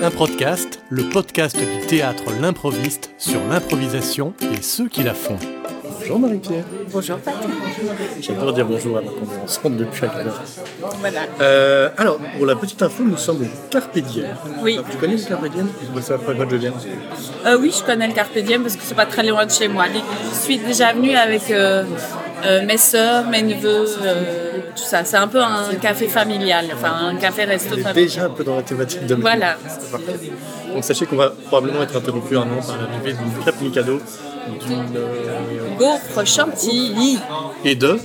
Un podcast, le podcast du théâtre L'improviste sur l'improvisation et ceux qui la font. Bonjour Marie-Pierre. Bonjour Patrick. J'adore dire bonjour alors qu'on est ensemble depuis d'heure. Voilà. Euh, alors, pour la petite info, nous sommes au Carpe Diem. Oui. Tu connais le Carpe Diem Je sais pas quoi je viens. Euh, oui, je connais le Carpe Diem parce que c'est pas très loin de chez moi. Je suis déjà venue avec euh, euh, mes sœurs, mes neveux, euh, tout ça. C'est un peu un café familial, enfin un café-resto familial. Déjà un peu dans la thématique de Voilà. Donc sachez qu'on va probablement être interrompu un an par l'arrivée d'une crêpe Mikado, d'une euh, Gaufre chantilly. et de?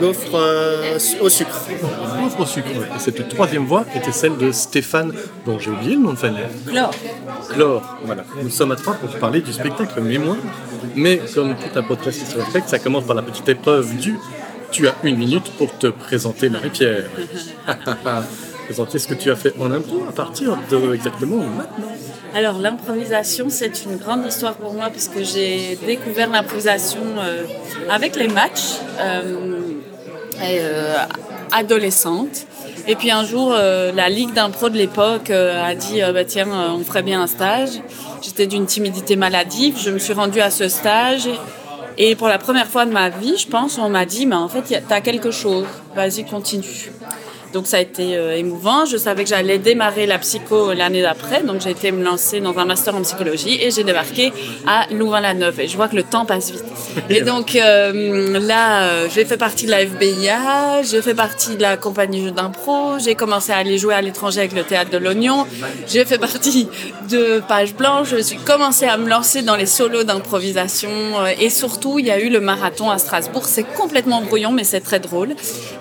Gaufre euh, au sucre. gaufre au sucre. Et cette troisième voix était celle de Stéphane, dont j'ai oublié le nom de famille. Chlore. Chlore. Voilà. Nous sommes à trois pour parler du spectacle Mémoire. Mais comme tout un podcast qui se respecte, ça commence par la petite épreuve du Tu as une minute pour te présenter Marie-Pierre. présenter ce que tu as fait en impro à partir de exactement maintenant. Alors l'improvisation, c'est une grande histoire pour moi puisque j'ai découvert l'improvisation euh, avec les matchs euh, et, euh, adolescente. Et puis un jour, euh, la ligue d'impro de l'époque a dit bah, tiens, on ferait bien un stage. J'étais d'une timidité maladive. Je me suis rendue à ce stage. Et, pour la première fois de ma vie, je pense, on m'a dit mais en fait, tu as quelque chose. Vas-y, continue. Donc ça a été euh, émouvant. Je savais que j'allais démarrer la psycho l'année d'après. Donc j'ai été me lancer dans un master en psychologie et j'ai débarqué à Louvain-la-Neuve. Et je vois que le temps passe vite. Et donc euh, là, euh, j'ai fait partie de la FBIA, j'ai fait partie de la compagnie Jeux d'impro, j'ai commencé à aller jouer à l'étranger avec le théâtre de l'Oignon, j'ai fait partie de Page Blanche, je suis commencé à me lancer dans les solos d'improvisation euh, et surtout il y a eu le marathon à Strasbourg. C'est complètement brouillon mais c'est très drôle.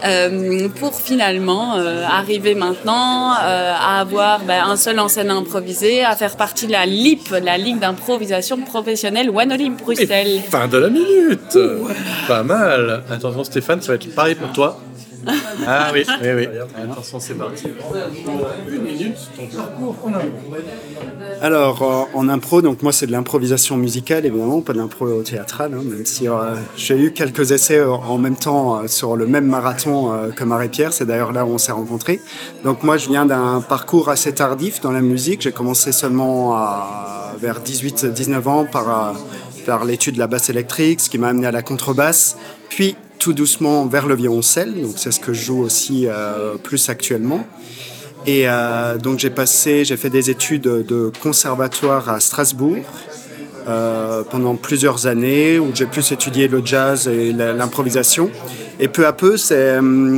Euh, pour finalement euh, arriver maintenant euh, à avoir ben, un seul en scène improvisé, à faire partie de la LIP, la Ligue d'improvisation professionnelle One Olympe Bruxelles. Fin de la minute Pas mal Attention Stéphane, ça va être pareil pour toi. Ah oui, oui, oui. Attention, c'est parti. Une minute, ton parcours en impro. Alors, euh, en impro, donc moi c'est de l'improvisation musicale, évidemment, pas de l'impro théâtrale, hein, même si euh, j'ai eu quelques essais euh, en même temps euh, sur le même marathon euh, que Marie-Pierre, c'est d'ailleurs là où on s'est rencontrés. Donc moi je viens d'un parcours assez tardif dans la musique, j'ai commencé seulement à, vers 18-19 ans par, euh, par l'étude de la basse électrique, ce qui m'a amené à la contrebasse, puis tout doucement vers le violoncelle, donc c'est ce que je joue aussi euh, plus actuellement. Et euh, donc j'ai passé, j'ai fait des études de conservatoire à Strasbourg euh, pendant plusieurs années où j'ai plus étudié le jazz et l'improvisation. Et peu à peu,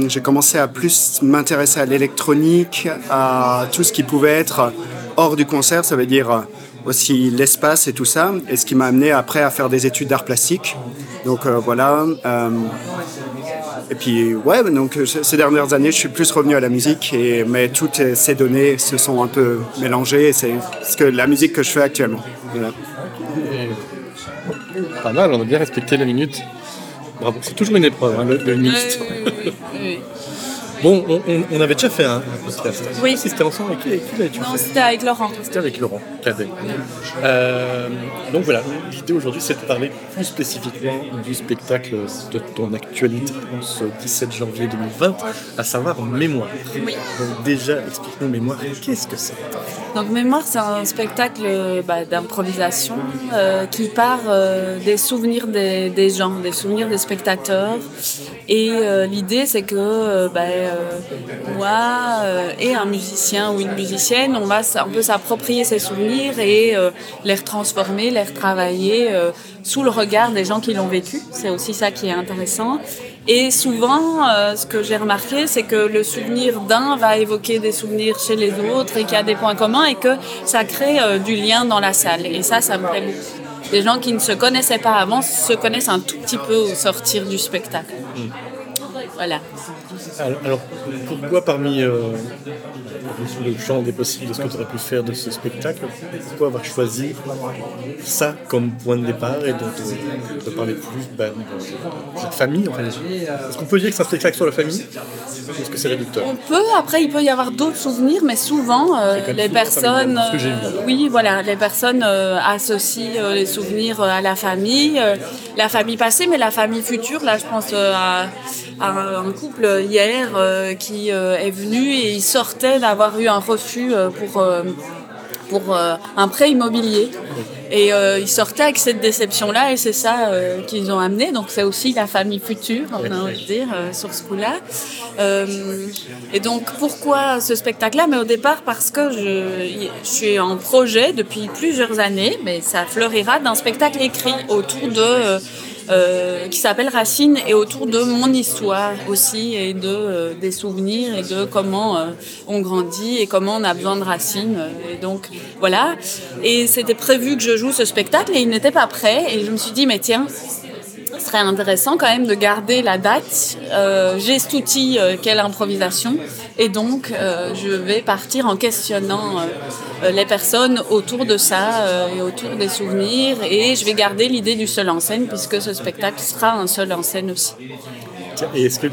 j'ai commencé à plus m'intéresser à l'électronique, à tout ce qui pouvait être hors du concert, ça veut dire aussi l'espace et tout ça. Et ce qui m'a amené après à faire des études d'art plastique. Donc euh, voilà. euh, et puis, ouais, donc euh, ces dernières années, je suis plus revenu à la musique, et, mais toutes ces données se sont un peu mélangées, et c'est ce que la musique que je fais actuellement. Voilà. Pas mal, on a bien respecté la minute. Bravo, c'est toujours une épreuve, hein, le, le minute. Oui, oui, oui, oui. Bon, on, on- on avait déjà fait un, podcast. Oui. Si c'était ensemble, avec qui, avec qui l'avais-tu Non, c'était avec Laurent. C'était avec Laurent Cadet. Euh, donc voilà, l'idée aujourd'hui c'est de parler plus spécifiquement du spectacle de ton actualité ce 17 janvier 2020, à savoir Mémoire. Oui. Donc déjà, explique-nous Mémoire, qu'est-ce que c'est Donc Mémoire, c'est un spectacle bah, d'improvisation euh, qui part euh, des souvenirs des, des gens, des souvenirs des spectateurs. Et euh, l'idée, c'est que bah, moi euh, et un musicien ou une musicienne, on va un peu s'approprier ces souvenirs et euh, les retransformer, les retravailler euh, sous le regard des gens qui l'ont vécu. C'est aussi ça qui est intéressant. Et souvent, euh, ce que j'ai remarqué, c'est que le souvenir d'un va évoquer des souvenirs chez les autres et qu'il y a des points communs et que ça crée euh, du lien dans la salle. Et ça, ça me plaît beaucoup. Des gens qui ne se connaissaient pas avant se connaissent un tout petit peu au sortir du spectacle. Voilà. Alors, alors, pourquoi parmi euh, le champ des possibles de ce que tu aurais pu faire de ce spectacle, pourquoi avoir choisi ça comme point de départ et de, de- de parler plus ben, de cette famille en fait? Est-ce qu'on peut dire que c'est un spectacle sur la famille? Est-ce que c'est réducteur? On peut, après, il peut y avoir d'autres souvenirs, mais souvent, euh, les personnes. euh, oui, voilà, les personnes associent les souvenirs à la famille, la famille passée, mais la famille future. Là, je pense à, à un couple hier qui est venu et il sortait d'avoir eu un refus pour pour un prêt immobilier. Et euh, ils sortaient avec cette déception-là et c'est ça euh, qu'ils ont amené. Donc c'est aussi la famille future, on a envie de dire, euh, sur ce coup-là. et donc pourquoi ce spectacle-là? Mais au départ parce que je, suis en projet depuis plusieurs années, mais ça fleurira d'un spectacle écrit autour de euh, qui s'appelle Racine et autour de mon histoire aussi et de euh, des souvenirs et de comment euh, on grandit et comment on a besoin de racines. Et donc voilà. Et c'était prévu que je joue ce spectacle et il n'était pas prêt. Et je me suis dit mais tiens ce serait intéressant quand même de garder la date. J'ai cet outil qu'est l'improvisation et donc euh, je vais partir en questionnant les personnes autour de ça et autour des souvenirs et je vais garder l'idée du seul en scène puisque ce spectacle sera un seul en scène aussi. Et est-ce que,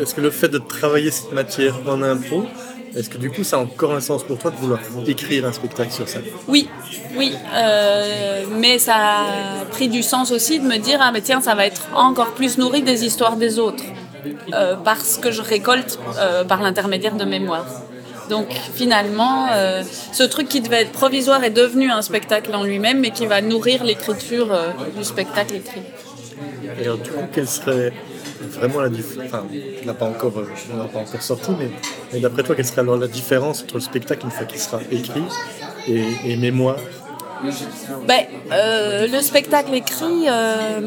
est-ce que le fait de travailler cette matière en impro, est-ce que du coup, ça a encore un sens pour toi de vouloir écrire un spectacle sur ça? Oui, oui. Euh, mais ça a pris du sens aussi de me dire ah mais tiens, ça va être encore plus nourri des histoires des autres euh, parce que je récolte euh, par l'intermédiaire de mémoire. Donc finalement, ce truc qui devait être provisoire est devenu un spectacle en lui-même, mais qui va nourrir l'écriture du spectacle écrit. Et alors, du coup, quel serait vraiment la différence Enfin, n'a pas encore, euh, pas encore sorti, mais, d'après toi, quelle serait alors la différence entre le spectacle une fois qu'il sera écrit et mémoire? Ben, euh, le spectacle écrit, euh,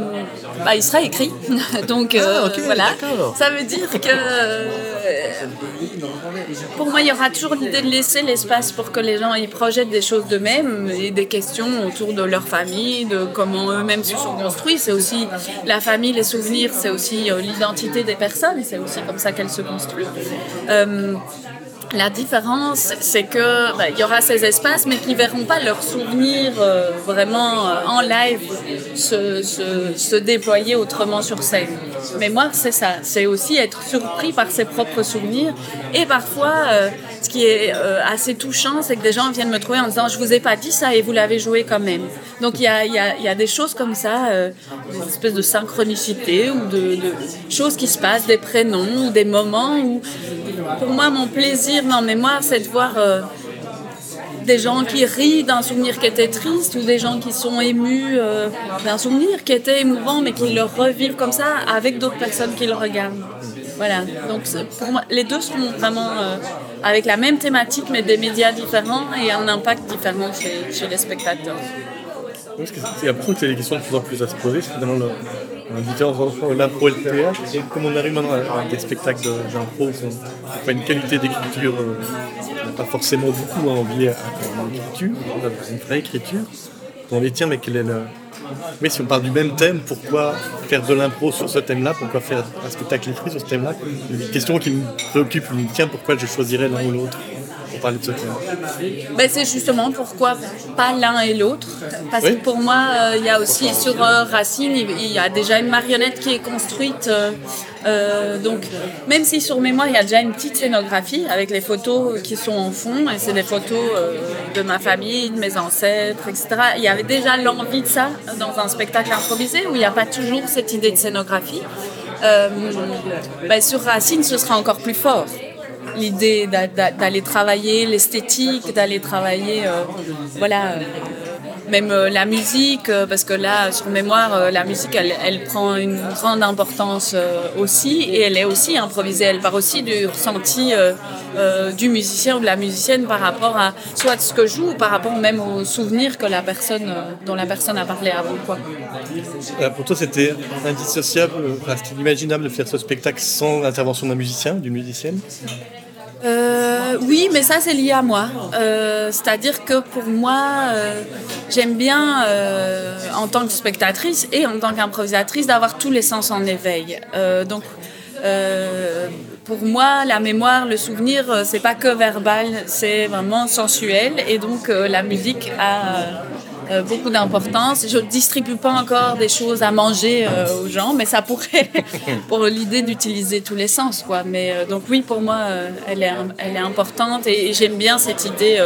ben, il sera écrit. Donc ah, voilà. Ça veut dire que pour moi, il y aura toujours l'idée de laisser l'espace pour que les gens y projettent des choses d'eux-mêmes et des questions autour de leur famille, de comment eux-mêmes se sont construits. C'est aussi la famille, les souvenirs, c'est aussi l'identité des personnes. C'est aussi comme ça qu'elles se construisent. La différence, c'est que ben, il y aura ces espaces, mais qui verront pas leurs souvenirs euh, vraiment euh, en live se, se, déployer autrement sur scène. Mais moi, c'est ça, c'est aussi être surpris par ses propres souvenirs et parfois. Euh, ce qui est assez touchant, c'est que des gens viennent me trouver en disant je vous ai pas dit ça et vous l'avez joué quand même. Donc il y a, y, y a, des choses comme ça, des espèces de synchronicité ou de, choses qui se passent, des prénoms ou des moments où pour moi, mon plaisir en mémoire, c'est de voir euh, des gens qui rient d'un souvenir qui était triste ou des gens qui sont émus euh, d'un souvenir qui était émouvant, mais qui le revivent comme ça avec d'autres personnes qui le regardent. Voilà. Donc, pour moi, les deux sont vraiment euh, avec la même thématique, mais des médias différents et un impact différent chez, chez les spectateurs. Parce que que c'est des questions de plus en plus à se poser, c'est finalement différence entre l'impro et le théâtre. Et comme on arrive maintenant à des spectacles d'impro n'ont pas une qualité d'écriture, euh, pas forcément beaucoup à envier à, l'écriture, une vraie écriture, on les tient, mais quelle est la... Mais si on parle du même thème, pourquoi faire de l'impro sur ce thème-là Pourquoi faire un spectacle écrit sur ce thème-là? Une question qui me préoccupe, me tient, pourquoi je choisirais l'un ou l'autre? Parler de ce ben, C'est justement pourquoi pas l'un et l'autre. Parce que pour moi, euh, il y a aussi sur euh, Racine, il y a déjà une marionnette qui est construite. Euh, donc, même si sur Mémoire, il y a déjà une petite scénographie avec les photos qui sont en fond, et c'est des photos de ma famille, de mes ancêtres, etc. Il y avait déjà l'envie de ça dans un spectacle improvisé où il n'y a pas toujours cette idée de scénographie. Ben, sur Racine, ce sera encore plus fort l'idée d'aller travailler l'esthétique, d'aller travailler, euh, voilà, euh, même euh, la musique, parce que là, sur mémoire, la musique, elle, prend une grande importance aussi, et elle est aussi improvisée. Elle part aussi du ressenti du musicien ou de la musicienne par rapport à soit ce que joue, ou par rapport même aux souvenirs que la personne, dont la personne a parlé avant. Pour toi, c'était indissociable, c'était inimaginable de faire ce spectacle sans l'intervention d'un musicien, d'une musicienne? Euh, oui, mais ça c'est lié à moi. Euh, c'est-à-dire que pour moi, euh, j'aime bien, en tant que spectatrice et en tant qu'improvisatrice, d'avoir tous les sens en éveil. donc, pour moi, la mémoire, le souvenir, c'est pas que verbal, c'est vraiment sensuel. Et donc, la musique a euh, beaucoup d'importance. Je ne distribue pas encore des choses à manger euh, aux gens, mais ça pourrait, pour l'idée d'utiliser tous les sens. Quoi. Mais, euh, donc oui, pour moi, elle, est, elle est importante et, j'aime bien cette idée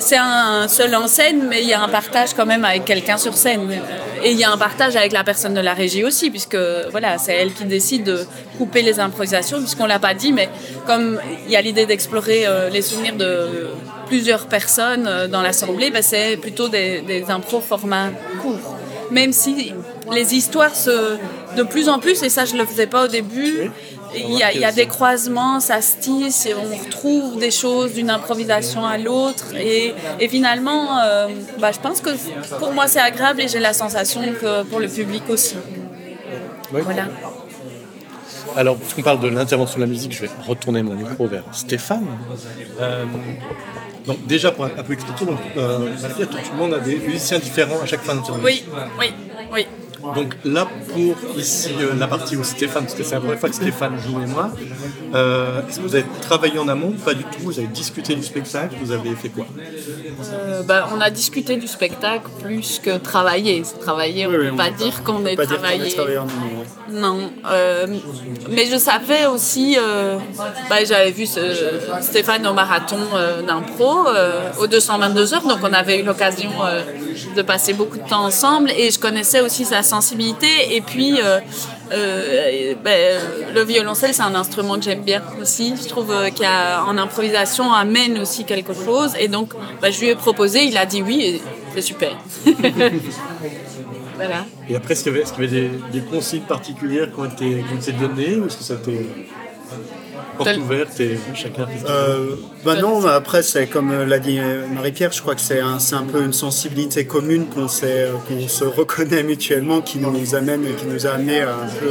c'est un seul en scène, mais il y a un partage quand même avec quelqu'un sur scène. Et il y a un partage avec la personne de la régie aussi, puisque voilà, c'est elle qui décide de couper les improvisations, puisqu'on l'a pas dit, mais comme il y a l'idée d'explorer les souvenirs de plusieurs personnes euh, dans l'assemblée, ben, c'est plutôt des, des impros format court. Même si les histoires se, de plus en plus, et ça je ne le faisais pas au début, il y, a, il y, a, des croisements, ça se tisse, et on retrouve des choses d'une improvisation à l'autre. Et, et, finalement, euh, bah, je pense que pour moi c'est agréable et j'ai la sensation que pour le public aussi. Oui. Voilà. Alors, puisqu'on parle de l'intervention de la musique, je vais retourner mon micro vers Stéphane. Euh, donc, déjà, pour un peu expliquer, donc, euh, tout le monde a des musiciens différents à chaque fin d'intervention. Oui, oui, oui. Donc là, pour ici, euh, la partie où Stéphane, parce que c'est la première fois que Stéphane joue et moi, euh, est-ce que vous avez travaillé en amont Pas du tout, vous avez discuté du spectacle, vous avez fait quoi? Euh, bah, On a discuté du spectacle plus que travailler. Travailler, on ne Oui, peut oui, pas on dire qu'on ait travaillé. travaillé en amont. Non, euh, mais je savais aussi, euh, bah, j'avais vu ce- Stéphane au marathon euh, d'impro, euh, aux 222 heures, donc on avait eu l'occasion de passer beaucoup de temps ensemble. Et je connaissais aussi sa sensibilité. Et puis ben, le violoncelle c'est un instrument que j'aime bien aussi, je trouve qu'en improvisation amène aussi quelque chose. Et donc bah, je lui ai proposé, il a dit oui et c'est super. voilà. Et après, est-ce qu'il y avait, y des, des consignes particulières qui ont été, qui ont été données ou est-ce que ça a été porte ouverte et chacun Euh, bah non, mais après, c'est comme euh, l'a dit euh, Marie-Pierre, je crois que c'est un, c'est un peu une sensibilité commune qu'on s'est, qu'on se reconnaît mutuellement qui nous amène, qui nous a amené à, un peu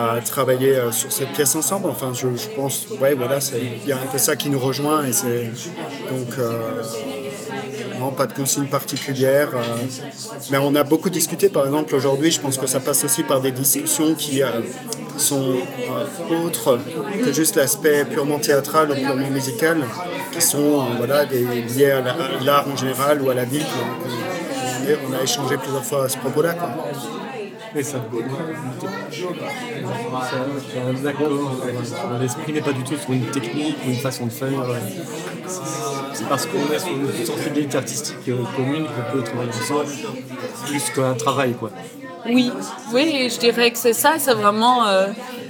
à, à travailler sur cette pièce ensemble. Enfin, je, je pense, ouais, voilà, il y a un peu ça qui nous rejoint et c'est donc. euh, pas de consigne particulière. euh, mais on a beaucoup discuté, par exemple, aujourd'hui, je pense que ça passe aussi par des discussions qui euh, sont euh, autres que juste l'aspect purement théâtral ou purement musical, qui sont voilà, à la- à l'art en général ou à la vie. On a échangé plusieurs fois à ce propos-là. Quoi. Et ça. D'accord. L'esprit n'est pas du tout sur une technique ou une façon de faire. C'est parce qu'on est sur une sensibilité artistique commune qu'on peut travailler ensemble, plus qu'un travail, quoi. Oui, oui, je dirais que c'est ça, c'est vraiment euh,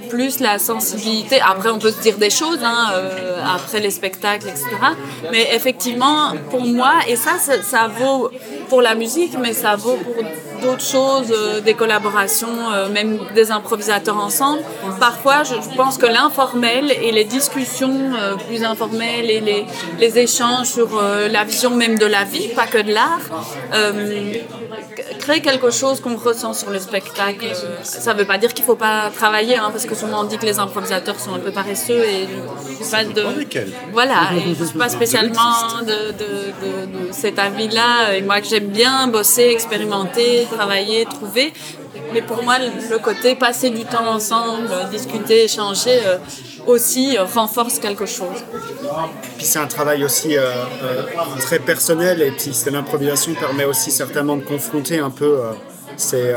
plus la sensibilité. Après, on peut se dire des choses, hein, euh, après les spectacles, etc. Mais effectivement, pour moi, et ça, ça, ça vaut pour la musique, mais ça vaut pour d'autres choses, euh, des collaborations, euh, même des improvisateurs ensemble. Parfois, je, pense que l'informel et les discussions euh, plus informelles et les, échanges sur la vision même de la vie, pas que de l'art, créer quelque chose qu'on ressent sur le spectacle. Ça ne veut pas dire qu'il ne faut pas travailler, hein, parce que souvent on dit que les improvisateurs sont un peu paresseux et pas de... Voilà, et je ne suis pas spécialement de, de- de- de cet avis-là. Et moi, que j'aime bien bosser, expérimenter, travailler, trouver. Mais pour moi, le côté passer du temps ensemble, discuter, échanger, euh, aussi euh, renforce quelque chose. Puis c'est un travail aussi euh, euh, très personnel et puis l'improvisation permet aussi certainement de confronter un peu ces,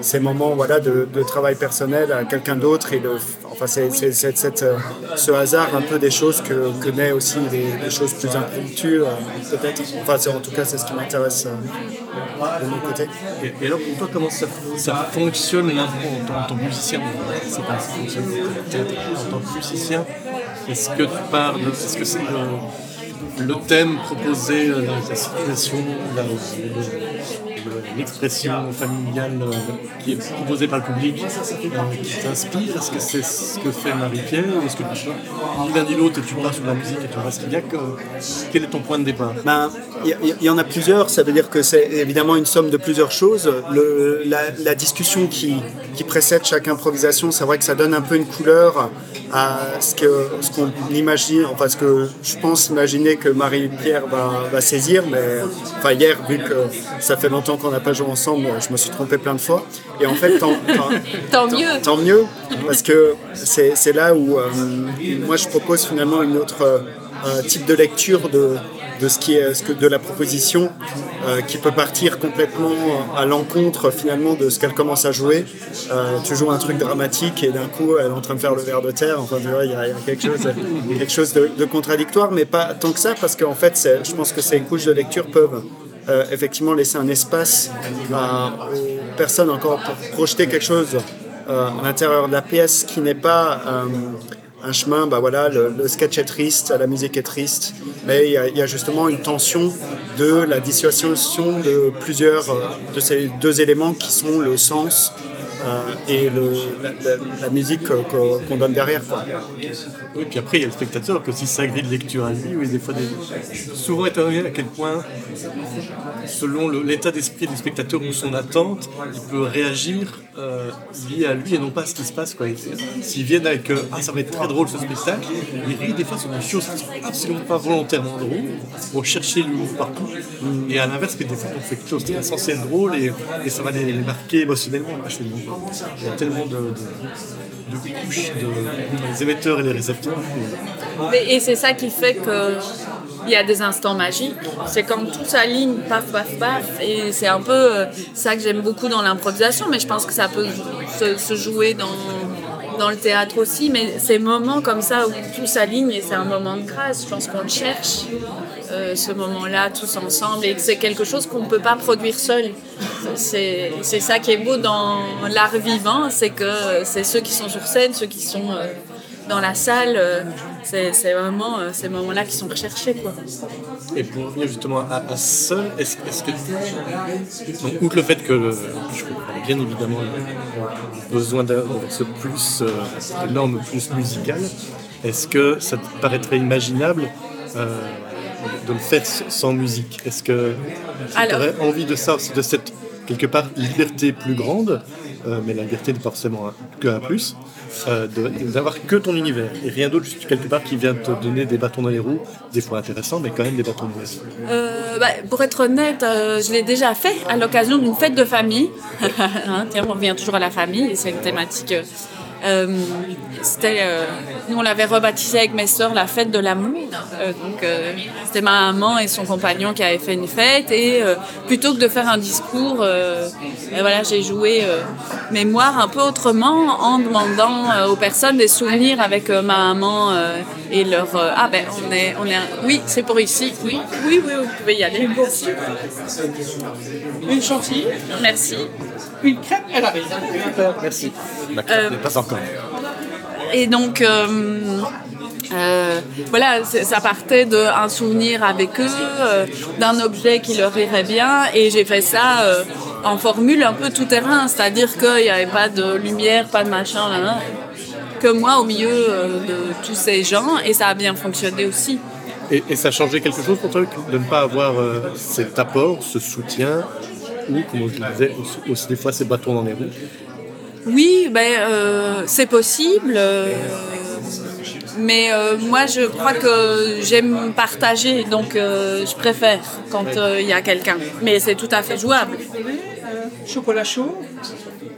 ces moments voilà, de, de travail personnel à quelqu'un d'autre et de, enfin c'est, c'est- c'est- cette, euh, ce hasard un peu des choses que, que naît aussi des, des choses plus impromptues euh, peut-être. Enfin c'est, en tout cas c'est ce qui m'intéresse euh, de mon côté. Et, et alors, pour toi, comment ça, ça fonctionne l'impro en tant- que musicien? C'est pas ça fonctionne peut-être en tant que musicien. Est-ce que tu parles, est-ce que c'est le, le thème proposé, la, la situation, la- le- le- l'expression familiale euh, qui est proposée par le public euh, qui t'inspire. Est-ce que c'est ce que fait Marie-Pierre ou est-ce que tu, ni l'un ni l'autre tu pars sur la musique et tu vois ce qu'il y a que, Quel est ton point de départ? Ben, il y, il y en a plusieurs, ça veut dire que c'est évidemment une somme de plusieurs choses. Le- la, la discussion qui, qui précède chaque improvisation, c'est vrai que ça donne un peu une couleur à ce que ce qu'on imagine, enfin ce que je pense imaginer que Marie-Pierre va, va saisir, mais enfin hier, vu que ça fait longtemps qu'on n'a pas joué ensemble, je me suis trompé plein de fois. Et en fait, tant, tant- Tant mieux. Tant mieux, parce que c'est c'est là où euh, moi je propose finalement une autre euh, type de lecture de, de ce qui est ce que, de la proposition euh, qui peut partir complètement à l'encontre finalement de ce qu'elle commence à jouer. Euh, tu joues un truc dramatique et d'un coup elle est en train de faire le verre de terre. Enfin, il y, a quelque chose, quelque chose de, contradictoire, mais pas tant que ça parce qu'en fait, je pense que ces couches de lecture peuvent euh, effectivement laisser un espace aux personnes encore pour projeter quelque chose à l'intérieur de la pièce qui n'est pas un chemin, bah voilà, le, sketch est triste, la musique est triste, mais il y, a, justement une tension de la dissociation de plusieurs euh, de ces deux éléments qui sont le sens et le, la, musique qu'on donne derrière. Oui, puis après, il y a le spectateur qui aussi sa grille de lecture à lui, oui, des fois, souvent étonné à quel point, selon l'état d'esprit du spectateur ou son attente, il peut réagir euh, lié à lui et non pas à ce qui se passe. S'ils viennent avec euh, Ah, ça va être très drôle ce spectacle, ils rient des fois sur des choses qui sont absolument pas volontairement drôles, pour chercher l'humour partout. Et à l'inverse, des fois, on fait quelque chose qui est censé être drôle et, et ça va les, marquer émotionnellement. Il y a tellement de, couches de, les émetteurs et les récepteurs. Et, c'est ça qui fait que il y a des instants magiques. C'est quand tout s'aligne, paf, paf, paf. Et c'est un peu euh, ça que j'aime beaucoup dans l'improvisation, mais je pense que ça peut se, jouer dans, dans le théâtre aussi. Mais ces moments comme ça où tout s'aligne et c'est un moment de grâce, je pense qu'on le cherche. Euh, ce moment-là tous ensemble et que c'est quelque chose qu'on ne peut pas produire seul. C'est ça qui est beau dans l'art vivant, c'est que c'est ceux qui sont sur scène, ceux qui sont euh, dans la salle, euh, c'est vraiment ces moments-là qui sont recherchés. Quoi. Et pour revenir justement à, seul, est-ce que, donc, outre le fait que je comprends bien évidemment le besoin d'avoir ce plus, de normes plus musicales, est-ce que ça te paraîtrait imaginable de le faire sans musique? Est-ce que tu aurais envie de ça, de cette quelque part liberté plus grande, euh, mais la liberté n'est forcément que un plus, euh, d'avoir que ton univers et rien d'autre, juste quelque part qui vient te donner des bâtons dans les roues, des fois intéressants, mais quand même des bâtons dans les. Euh, bah, pour être honnête, je l'ai déjà fait à l'occasion d'une fête de famille. Hein, on revient toujours à la famille, c'est une thématique euh, c'était, euh, nous on l'avait rebaptisé avec mes sœurs la fête de l'amour. Euh, donc c'était ma maman et son compagnon qui avaient fait une fête et plutôt que de faire un discours, voilà j'ai joué mémoire un peu autrement en demandant aux personnes des souvenirs avec ma maman et leur ah ben on est on est oui c'est pour ici. Oui oui oui vous pouvez y aller. Une chantilly. Merci. Une crêpe elle arrive merci. La crêpe n'est pas encore et donc, euh, euh, voilà, ça partait d'un souvenir avec eux, euh, d'un objet qui leur irait bien, et j'ai fait ça en formule un peu tout terrain, c'est-à-dire qu'il n'y avait pas de lumière, pas de machin, que moi au milieu de tous ces gens, et ça a bien fonctionné aussi. Et, ça a changé quelque chose pour toi de ne pas avoir cet apport, ce soutien, ou, comme je le disais, aussi des fois ces bâtons dans les roues? Oui, ben, euh, c'est possible. Euh, mais euh, moi, je crois que j'aime partager, donc je préfère quand il y a quelqu'un. Mais c'est tout à fait jouable. chocolat chaud,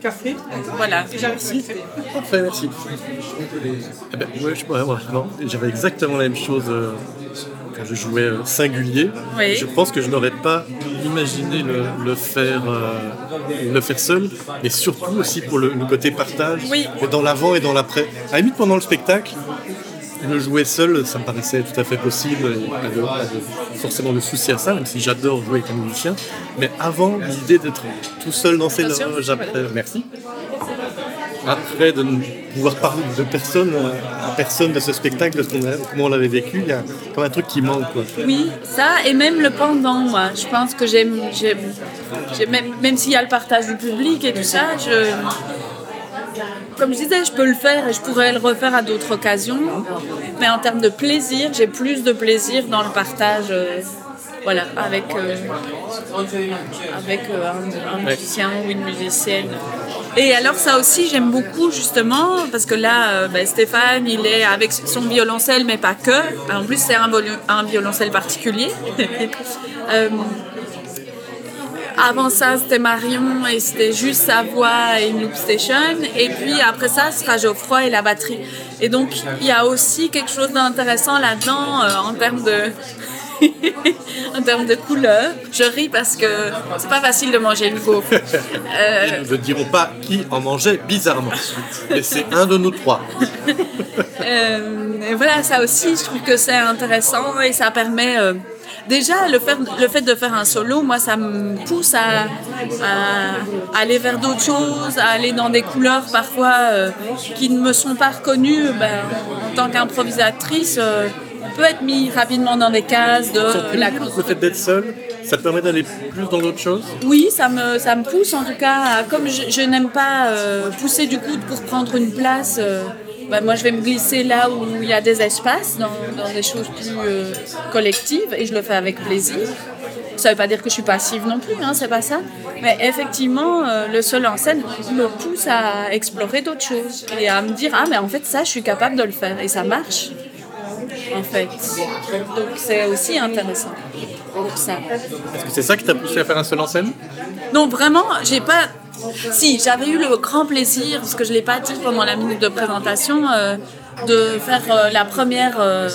café. Voilà. Merci. Parfait, merci. Eh ben, j'avais exactement la même chose je jouais euh, singulier, je pense que je n'aurais pas imaginé le, faire, euh, le faire seul, et surtout aussi pour le, côté partage, dans l'avant et dans l'après. À la limite, pendant le spectacle, le jouer seul, ça me paraissait tout à fait possible, et pas de, forcément de souci à ça, même si j'adore jouer avec un musicien. Mais avant, l'idée d'être tout seul dans ces loges, après, merci après de pouvoir parler de personne à personne de ce spectacle, de comment on l'avait vécu, il y a comme un truc qui manque. Oui, ça, et même le pendant, moi. Je pense que j'aime, même, même s'il y a le partage du public et tout ça, je, comme je disais, je peux le faire et je pourrais le refaire à d'autres occasions. Mais en termes de plaisir, j'ai plus de plaisir dans le partage. Euh, voilà, avec, euh, avec euh, un, musicien ou une musicienne. Et alors ça aussi j'aime beaucoup justement parce que là ben, Stéphane il est avec son violoncelle mais pas que. En plus c'est un, un, violoncelle particulier. avant ça c'était Marion et c'était juste sa voix et une loop station. Et puis après ça ce sera Geoffroy et la batterie. Et donc il y a aussi quelque chose d'intéressant là-dedans en termes de en termes de couleurs. Je ris parce que c'est pas facile de manger une faux. Nous ne dirons pas qui en mangeait bizarrement. Mais c'est un de nous trois. Euh, et voilà, ça aussi, je trouve que c'est intéressant et ça permet. Déjà, le fait, le fait de faire un solo, moi, ça me pousse à, à aller vers d'autres choses, à aller dans des couleurs parfois euh, qui ne me sont pas reconnues. Ben, en tant qu'improvisatrice, euh, on peut être mis rapidement dans des cases de la Le fait d'être seul, ça te permet d'aller plus dans d'autres choses? Oui, ça me, ça me pousse en tout cas. à- Comme je, je n'aime pas euh, pousser du coude pour prendre une place, euh, bah, moi je vais me glisser là où il y a des espaces, dans, dans des choses plus euh, collectives, et je le fais avec plaisir. Ça ne veut pas dire que je suis passive non plus, hein, c'est pas ça. Mais effectivement, euh, le seul en scène me pousse à explorer d'autres choses et à me dire ah mais en fait ça je suis capable de le faire et ça marche en fait. Donc c'est aussi intéressant pour ça. Est-ce que c'est ça qui t'a poussé à faire un seul en scène? Non, vraiment, j'ai pas. Si, j'avais eu le grand plaisir, parce que je l'ai pas dit pendant la minute de présentation, euh, de faire euh, la première euh,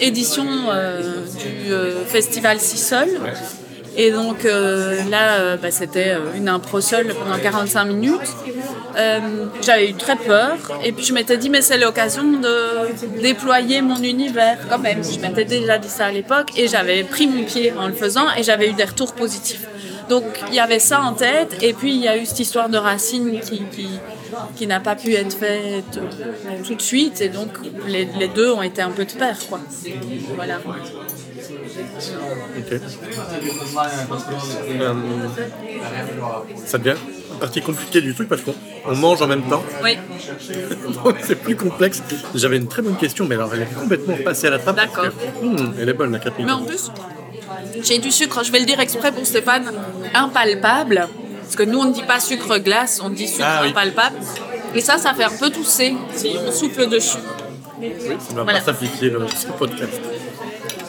édition du festival Si Seul. Et donc là, bah, c'était une impro seule pendant 45 minutes. J'avais eu très peur et puis je m'étais dit mais c'est l'occasion de déployer mon univers quand même. Je m'étais déjà dit ça à l'époque et j'avais pris mon pied en le faisant et j'avais eu des retours positifs. Donc il y avait ça en tête et puis il y a eu cette histoire de Racine qui, qui, qui n'a pas pu être faite euh, tout de suite et donc les, les deux ont été un peu de pair quoi. Voilà. Euh, ça devient partie compliquée du truc parce qu'on on mange en même temps. Oui, c'est plus complexe. J'avais une très bonne question, mais alors elle est complètement passée à la trappe. D'accord. que, hum, elle est bonne la Catherine. mais en plus j'ai du sucre, je vais le dire exprès pour Stéphane, impalpable. Parce que nous on ne dit pas sucre glace, on dit sucre Ah oui. impalpable. Et ça, ça fait un peu tousser si on souffle dessus. Oui, ça va Voilà. pas s'appliquer le ce podcast.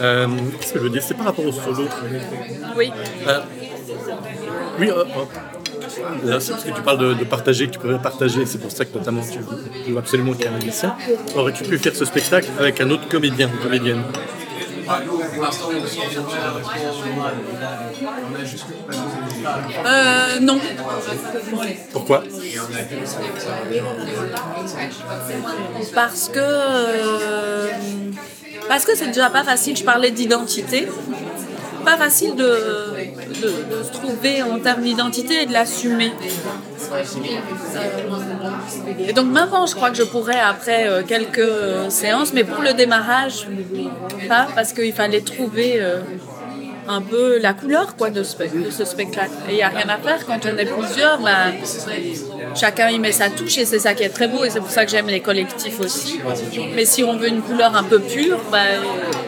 Euh, Qu'est-ce que je veux dire C'est par rapport au solo. Oui. Euh, oui, euh, euh, là, c'est parce que tu parles de, de partager, que tu pourrais partager, c'est pour ça que notamment tu veux absolument qu'il y ait un musicien. Aurais-tu pu faire ce spectacle avec un autre comédien Euh, non. Pourquoi Parce que. euh, parce que c'est déjà pas facile, je parlais d'identité. Pas facile de, de, de se trouver en termes d'identité et de l'assumer. Et donc maintenant, je crois que je pourrais après euh, quelques euh, séances, mais pour le démarrage, pas, parce qu'il fallait trouver euh, un peu la couleur quoi, de, ce, de ce spectacle. Et il n'y a rien à faire quand on est plusieurs, bah, chacun y met sa touche et c'est ça qui est très beau et c'est pour ça que j'aime les collectifs aussi. Mais si on veut une couleur un peu pure, bah, fait.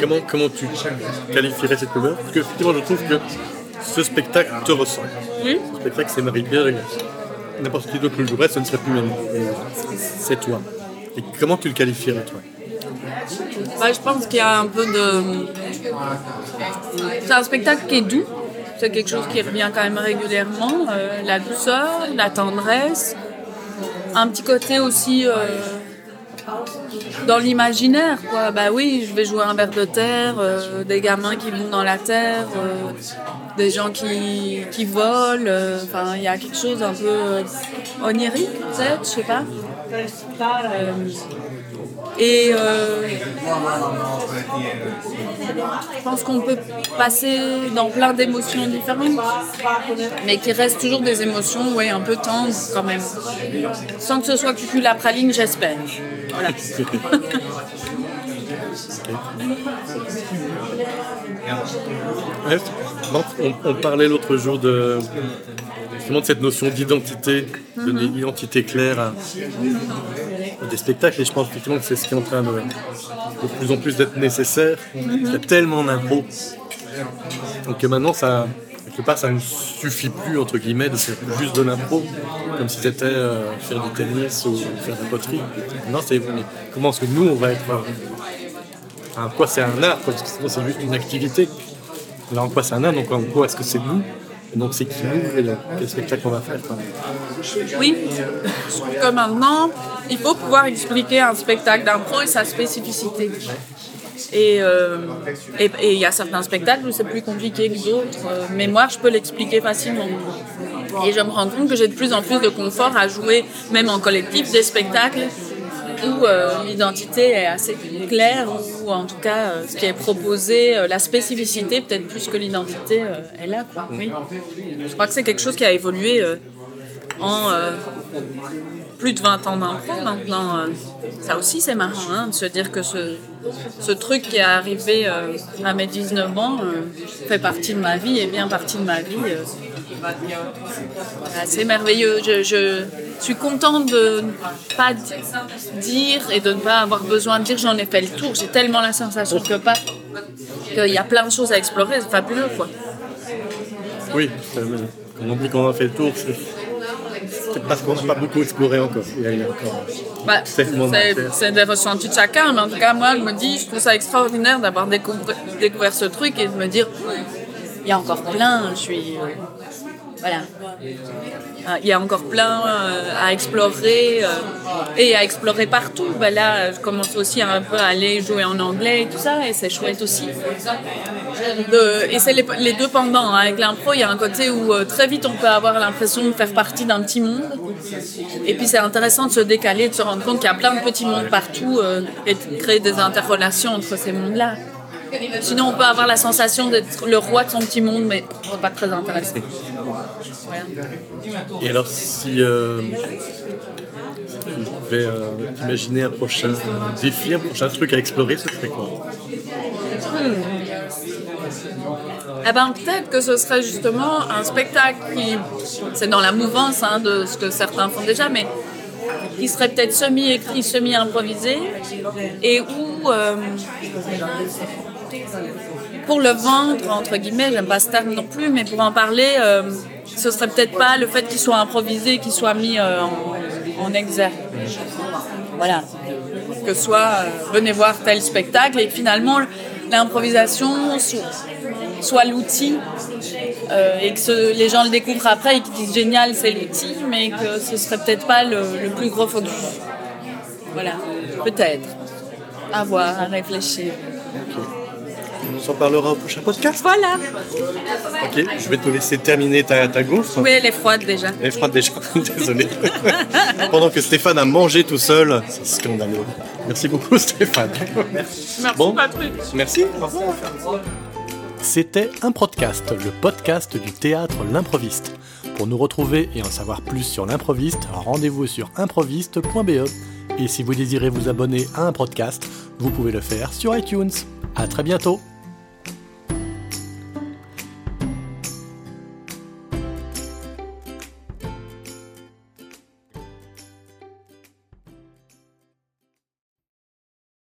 Comment, comment tu qualifierais cette couleur Parce que effectivement, je trouve que ce spectacle te ressemble. Oui. Ce spectacle, c'est Marie-Pierre. N'importe qui d'autre le jouerait, ce ne serait plus même. C'est toi. Et comment tu le qualifierais, toi? Bah, je pense qu'il y a un peu de. C'est un spectacle qui est doux. C'est quelque chose qui revient quand même régulièrement. euh, la douceur, la tendresse. Un petit côté aussi euh, dans l'imaginaire. Quoi. Bah oui, je vais jouer un ver de terre, euh, des gamins qui vont dans la terre, euh, des gens qui, qui volent. euh, Enfin, il y a quelque chose un peu onirique, peut-être, je sais pas. Et je pense qu'on peut passer dans plein d'émotions différentes, mais qui restent toujours des émotions ouais, un peu tendres quand même. Sans que ce soit cucul la praline, j'espère. Voilà. Ouais, bon, on, on parlait l'autre jour de, cette notion d'identité, de l'identité claire à, des spectacles, et je pense effectivement que c'est ce qui est en train de, de plus en plus d'être nécessaire. Il y a tellement d'impro. Donc maintenant, ça, quelque part, ça ne suffit plus, entre guillemets, de faire juste de l'impro, comme si c'était euh, faire du tennis ou faire de la poterie. Non, c'est comment est-ce que nous, on va être... euh, Enfin, quoi c'est un art, que c'est une activité. Là, en quoi c'est un art, donc en quoi est-ce que c'est nous Et donc c'est qui nous et quel spectacle on va faire. Oui, je que maintenant, il faut pouvoir expliquer un spectacle d'impro et sa spécificité. Et euh, et il y a certains spectacles où c'est plus compliqué que d'autres. Euh, mais moi, je peux l'expliquer facilement. Et je me rends compte que j'ai de plus en plus de confort à jouer, même en collectif, des spectacles où euh, l'identité est assez claire, ou en tout cas euh, ce qui est proposé, euh, la spécificité peut-être plus que l'identité euh, est là. Oui. Je crois que c'est quelque chose qui a évolué euh, en euh, plus de 20 ans d'impro maintenant. euh, ça aussi c'est marrant hein, de se dire que ce, ce truc qui est arrivé euh, à mes 19 ans euh, fait partie de ma vie et bien partie de ma vie. euh. C'est merveilleux. Je, suis contente de ne pas di- dire et de ne pas avoir besoin de dire j'en ai fait le tour. J'ai tellement la sensation que pas qu'il y a plein de choses à explorer. C'est fabuleux, quoi. Oui, quand on dit qu'on a fait le tour, parce qu'on n'a pas beaucoup exploré encore. Il y a- il y a encore- Bah, c'est des ressentis de chacun, mais en tout cas, moi, je me dis, je trouve ça extraordinaire d'avoir découvert, découvert ce truc et de me dire, il y a encore plein, je suis. Voilà. Ah, Il y a encore plein euh, à explorer euh, et à explorer partout. Ben là, je commence aussi un peu à aller jouer en anglais et tout ça, et c'est chouette aussi. Et c'est les, les deux pendants. hein. Avec l'impro, il y a un côté où euh, très vite on peut avoir l'impression de faire partie d'un petit monde. Et puis c'est intéressant de se décaler, de se rendre compte qu'il y a plein de petits mondes partout et de créer des interrelations entre ces mondes-là. Sinon, on peut avoir la sensation d'être le roi de son petit monde, mais pas très intéressant. Et alors, si euh, tu devais euh, imaginer un prochain défi, un prochain truc à explorer, ce serait quoi? Eh ben, peut-être que ce serait justement un spectacle qui, c'est dans la mouvance hein, de ce que certains font déjà, mais qui serait peut-être semi-écrit, semi-improvisé, et où, euh, pour le vendre, entre guillemets, j'aime pas ce terme non plus, mais pour en parler, euh, ce serait peut-être pas le fait qu'il soit improvisé, qu'il soit mis euh, en, exergue. Voilà. Que soit, euh, venez voir tel spectacle, et finalement, l'improvisation soit, l'outil, euh, et que les gens le découvrent après et qu'ils disent génial, c'est l'outil, mais que ce serait peut-être pas le, le plus gros focus. Voilà, peut-être. À voir, à réfléchir. On s'en parlera au prochain podcast. Voilà. Ok, je vais te laisser terminer ta, ta gaufre. Oui, elle est froide déjà. Elle est froide déjà, désolé. Pendant que Stéphane a mangé tout seul, c'est scandaleux. Merci beaucoup Stéphane. Merci Bon. Patrick. Merci, au revoir. C'était un podcast, le podcast du théâtre L'improviste. Pour nous retrouver et en savoir plus sur l'improviste, rendez-vous sur improviste.be. Et si vous désirez vous abonner à un podcast, vous pouvez le faire sur iTunes. À très bientôt.